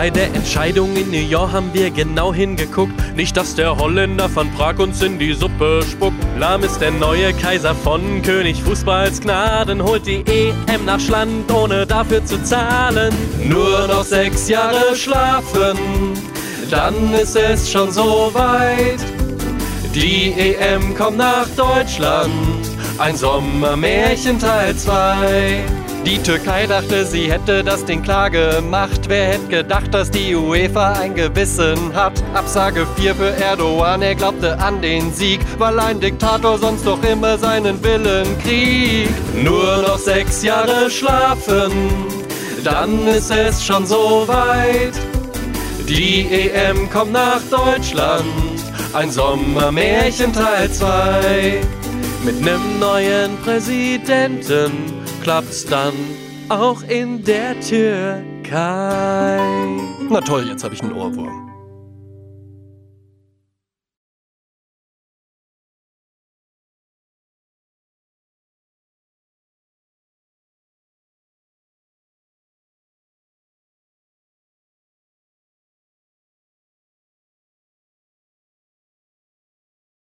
Bei der Entscheidung in New York haben wir genau hingeguckt. Nicht, dass der Holländer von Prag uns in die Suppe spuckt. Lahm ist der neue Kaiser von König Fußballs Gnaden. Holt die EM nach Schland, ohne dafür zu zahlen. Nur noch sechs Jahre schlafen, dann ist es schon so weit. Die EM kommt nach Deutschland, ein Sommermärchen Teil 2. Die Türkei dachte, sie hätte das Ding klar gemacht. Wer hätte gedacht, dass die UEFA ein Gewissen hat? Absage 4 für Erdogan, er glaubte an den Sieg, weil ein Diktator sonst doch immer seinen Willen kriegt. Nur noch sechs Jahre schlafen, dann ist es schon so weit. Die EM kommt nach Deutschland, ein Sommermärchen Teil 2. Mit nem neuen Präsidenten klappt's dann auch in der Türkei. Na toll, jetzt habe ich einen Ohrwurm.